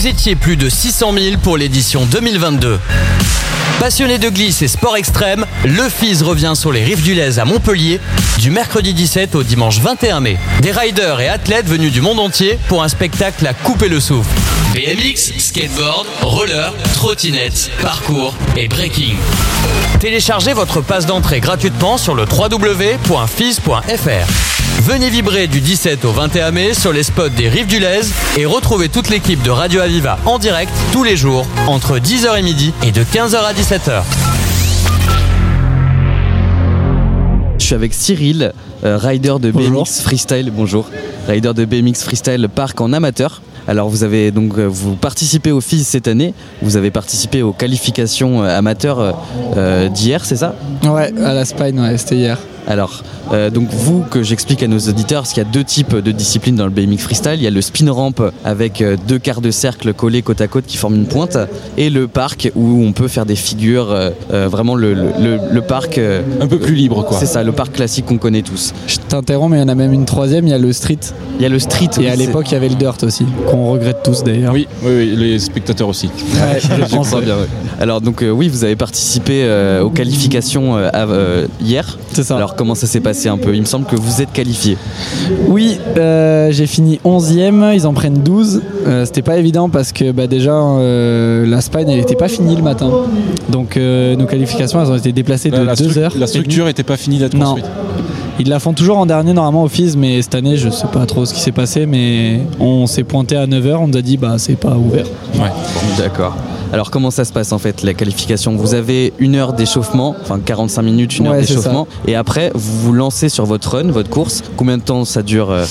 Vous étiez plus de 600 000 pour l'édition 2022. Passionné de glisse et sport extrême, le FIS revient sur les rives du Lez à Montpellier du mercredi 17 au dimanche 21 mai. Des riders et athlètes venus du monde entier pour un spectacle à couper le souffle. BMX, skateboard, roller, trottinette, parcours et breaking. Téléchargez votre passe d'entrée gratuitement sur le www.fis.fr. Venez vibrer du 17 au 21 mai sur les spots des rives du Lez et retrouvez toute l'équipe de Radio Aviva en direct tous les jours entre 10h et midi et de 15h à 17h. Je suis avec Cyril, euh, rider de Bonjour. BMX Freestyle. Bonjour. Rider de BMX Freestyle Parc en amateur. Alors vous avez donc euh, vous participez au FIS cette année. Vous avez participé aux qualifications euh, amateurs euh, d'hier, c'est ça? Ouais, à la Spine, ouais, c'était hier. Alors, euh, donc vous, que j'explique à nos auditeurs, parce qu'il y a deux types de disciplines dans le BMX freestyle. Il y a le spin ramp avec euh, deux quarts de cercle collés côte à côte qui forment une pointe, et le parc où on peut faire des figures, euh, vraiment le, le- le- le parc. euh, Un peu plus libre, quoi. C'est ça, le parc classique qu'on connaît tous. Je t'interromps, mais il y en a même une troisième, il y a le street. Il y a le street. Et oui, à l'époque, il y avait le dirt aussi, qu'on regrette tous d'ailleurs. Oui, oui, oui, les spectateurs aussi. Ouais, je pense, bien, ouais. Alors donc euh, oui, vous avez participé euh, aux qualifications euh, euh, hier. C'est ça. Alors comment ça s'est passé un peu Il me semble que vous êtes qualifié. Oui, euh, j'ai fini 11ème, ils en prennent 12. Euh, C'était pas évident parce que bah, déjà euh, la Spine elle était pas finie le matin. Donc euh, nos qualifications elles ont été déplacées de La, la 2 stru- heures. la structure n'était pas finie d'être Non. construite. Ils la font toujours en dernier normalement au FIS, mais cette année je sais pas trop ce qui s'est passé, mais on s'est pointé à 9h, on nous a dit bah c'est pas ouvert. Ouais. D'accord. Alors comment ça se passe en fait la qualification? Vous avez une heure d'échauffement, enfin 45 minutes, une heure Ouais, d'échauffement, et après vous vous lancez sur votre run, votre course. Combien de temps ça dure euh?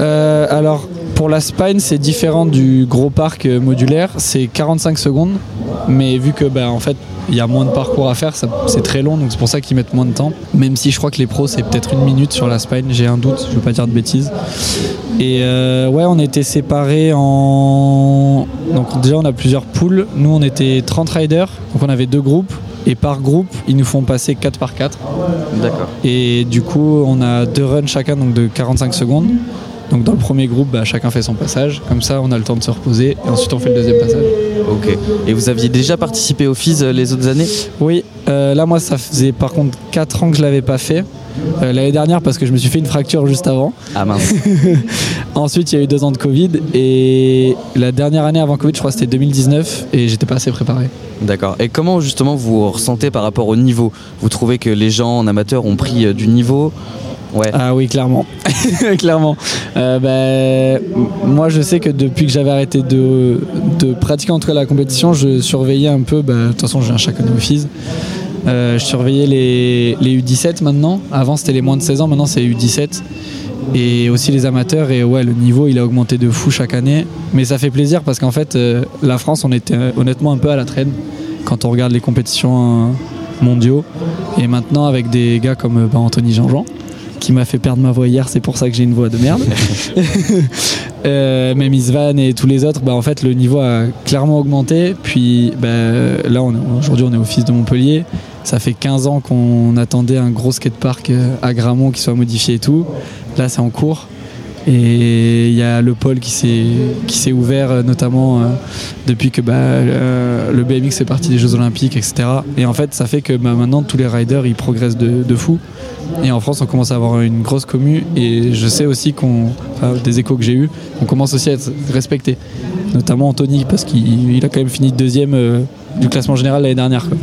Euh, alors, pour la Spine, c'est différent du gros parc euh, modulaire. C'est 45 secondes. Mais vu que, bah, en fait, il y a moins de parcours à faire, c'est très long, donc c'est pour ça qu'ils mettent moins de temps. Même si je crois que les pros, c'est peut-être une minute sur la Spine, j'ai un doute, je veux pas dire de bêtises. Et euh, ouais, on était séparés en. Donc, déjà, on a plusieurs poules. Nous, on était 30 riders, donc on avait deux groupes. Et par groupe, ils nous font passer 4 par 4. D'accord. Et du coup, on a deux runs chacun, donc de 45 secondes. Donc dans le premier groupe, bah, chacun fait son passage. Comme ça, on a le temps de se reposer. Et ensuite, on fait le deuxième passage. Ok. Et vous aviez déjà participé au FIS euh, les autres années Oui, euh, là, moi, ça faisait par contre 4 ans que je l'avais pas fait. Euh, L'année dernière, parce que je me suis fait une fracture juste avant. Ah mince. Ensuite, il y a eu deux ans de Covid. Et la dernière année avant Covid, je crois que c'était 2019. Et j'étais pas assez préparé. D'accord. Et comment justement vous ressentez par rapport au niveau? Vous trouvez que les gens en amateur ont pris du niveau? Ouais. Ah oui, clairement. clairement. Euh, m- moi, je sais que depuis que j'avais arrêté de, de pratiquer en tout cas la compétition, je surveillais un peu. bah, De toute façon, viens chaque année au FIS. Euh, je surveillais les, les U17 maintenant. Avant, c'était les moins de 16 ans. Maintenant, c'est les U17. Et aussi les amateurs. Et ouais, le niveau, il a augmenté de fou chaque année. Mais ça fait plaisir parce qu'en fait, euh, la France, on était honnêtement un peu à la traîne quand on regarde les compétitions mondiaux. Et maintenant, avec des gars comme bah, Anthony Jean-Jean qui m'a fait perdre ma voix hier, c'est pour ça que j'ai une voix de merde. euh, même Isvan et tous les autres, bah, en fait le niveau a clairement augmenté. Puis bah, là, aujourd'hui on est au fils de Montpellier. Ça fait 15 ans qu'on attendait un gros skatepark euh, à Gramont qui soit modifié et tout. Là c'est en cours. Et il y a le pôle qui s'est qui s'est ouvert euh, notamment euh, depuis que bah, le, le BMX est parti des Jeux Olympiques, etc. Et en fait, ça fait que bah, maintenant tous les riders ils progressent de, de fou. Et en France, on commence à avoir une grosse commu. Et je sais aussi qu'on, enfin, des échos que j'ai eus, on commence aussi à être respecté. Notamment Anthony, parce qu'il il a quand même fini deuxième euh, du classement général l'année dernière. quoi.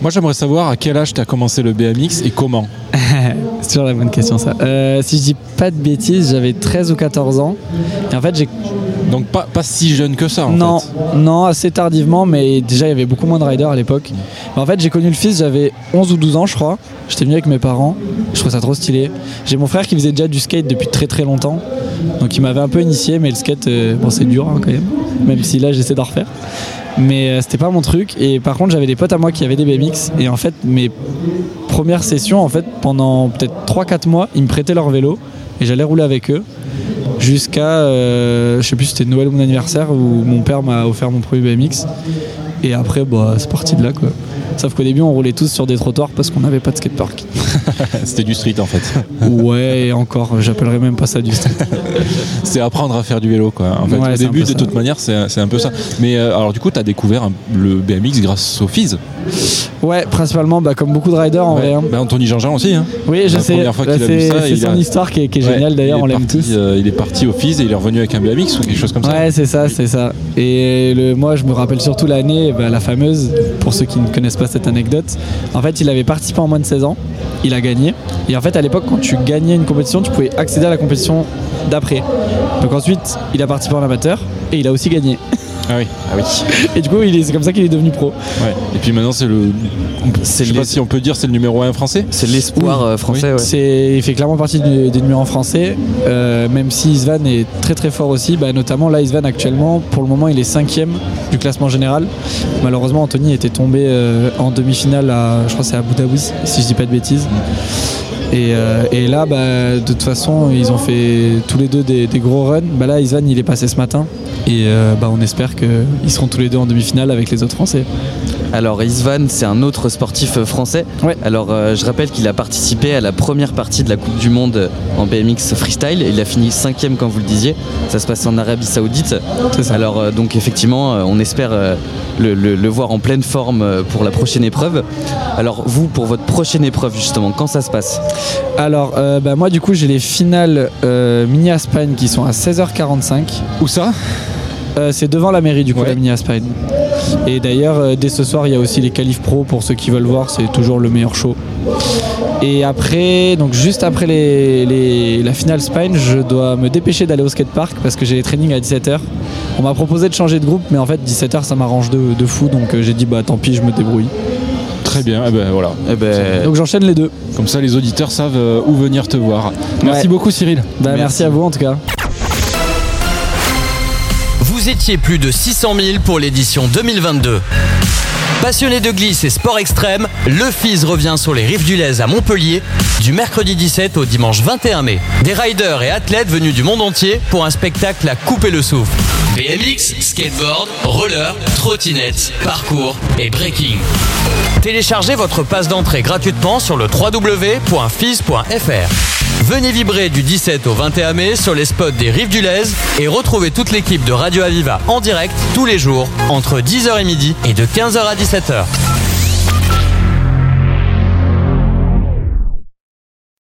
Moi, j'aimerais savoir à quel âge tu as commencé le BMX et comment? C'est toujours la bonne question ça. Euh, si je dis pas de bêtises, j'avais 13 ou 14 ans. Et en fait, j'ai Donc, pas, pas si jeune que ça, en non, fait. non, assez tardivement, mais déjà il y avait beaucoup moins de riders à l'époque. En fait, j'ai connu le fils, j'avais 11 ou 12 ans, je crois. J'étais venu avec mes parents, je trouve ça trop stylé. J'ai mon frère qui faisait déjà du skate depuis très très longtemps, donc il m'avait un peu initié, mais le skate, euh, bon, c'est dur hein, quand même, même si là j'essaie d'en refaire. Mais euh, c'était pas mon truc. Et par contre, j'avais des potes à moi qui avaient des BMX. Et en fait, mes premières sessions, en fait, pendant peut-être 3-4 mois, ils me prêtaient leur vélo et j'allais rouler avec eux jusqu'à, euh, je sais plus c'était Noël ou mon anniversaire où mon père m'a offert mon premier BMX. Et après, bah, c'est parti de là quoi. Sauf qu'au début, on roulait tous sur des trottoirs parce qu'on n'avait pas de skatepark. C'était du street en fait. ouais, encore, j'appellerais même pas ça du street. C'est apprendre à faire du vélo quoi. En fait, Ouais, au début, de toute manière, c'est un peu ça. Mais euh, alors, du coup, tu as découvert le BMX grâce au FIS. Ouais, principalement, bah, comme beaucoup de riders en vrai. hein. Bah, Anthony Jean-Jean aussi. Hein. Oui, je La sais. première fois Bah, qu'il a vu c'est ça, c'est il son a- histoire qui est, qui est Ouais, géniale d'ailleurs, il on l'aime tous. euh, il est parti au FIS et il est revenu avec un BMX ou quelque chose comme ça. Ouais, c'est ça, c'est ça. Et le, moi, je me rappelle surtout l'année, bah, la fameuse, pour ceux qui ne connaissent pas cette anecdote. En fait, il avait participé en moins de 16 ans, il a gagné. Et en fait, à l'époque, quand tu gagnais une compétition, tu pouvais accéder à la compétition d'après. Donc ensuite, il a participé en amateur et il a aussi gagné. Ah oui. Ah oui. Et du coup, il est- c'est comme ça qu'il est devenu pro. Ouais. Et puis maintenant, c'est le. C'est Je sais pas si on peut dire c'est le numéro 1 français. C'est l'espoir euh, français, ouais. C'est, il fait clairement partie du- des numéros en français, euh, même si Isvan est très très fort aussi. Bah, notamment là, Isvan actuellement, pour le moment, il est cinquième du classement général. Malheureusement, Anthony était tombé euh, en demi-finale à, je crois, que c'est à Abu Dhabi, si je dis pas de bêtises. Et, euh, et là, bah, de toute façon, ils ont fait tous les deux des, des gros runs. Bah, là, Isvan, il est passé ce matin. Et euh, bah, on espère qu'ils seront tous les deux en demi-finale avec les autres Français. Alors Isvan, c'est un autre sportif euh, français. Ouais. Alors euh, je rappelle qu'il a participé à la première partie de la Coupe du Monde en BMX freestyle. Il a fini cinquième, comme vous le disiez. Ça se passe en Arabie Saoudite. C'est ça. Alors euh, donc effectivement, euh, on espère euh, le, le- le voir en pleine forme euh, pour la prochaine épreuve. Alors vous, pour votre prochaine épreuve justement, quand ça se passe? Alors, euh, bah, moi, du coup, j'ai les finales euh, mini Aspagne qui sont à 16h45. Où ça? Euh, c'est devant la mairie du coup Ouais. la mini Aspagne. Et d'ailleurs euh, dès ce soir il y a aussi les qualifs pro pour ceux qui veulent voir, c'est toujours le meilleur show. Et après, donc juste après les, les- la finale Spine, je dois me dépêcher d'aller au skatepark parce que j'ai les trainings à 17h. On m'a proposé de changer de groupe mais en fait 17h ça m'arrange de, de fou donc euh, j'ai dit bah tant pis je me débrouille. Très bien. Eh ben voilà. Eh ben, Donc j'enchaîne les deux. Comme ça, les auditeurs savent euh, où venir te voir. Merci Ouais. beaucoup, Cyril. Bah, merci à vous en tout cas. Vous étiez plus de 600 000 pour l'édition 2022. Passionné de glisse et sport extrême, le FIS revient sur les rives du Lez à Montpellier du mercredi 17 au dimanche 21 mai. Des riders et athlètes venus du monde entier pour un spectacle à couper le souffle. BMX, skateboard, roller, trottinette, parcours et breaking. Téléchargez votre passe d'entrée gratuitement sur le www.fis.fr. Venez vibrer du 17 au 21 mai sur les spots des Rives du Lez et retrouvez toute l'équipe de Radio Aviva en direct tous les jours entre 10h et midi et de 15h à 17h.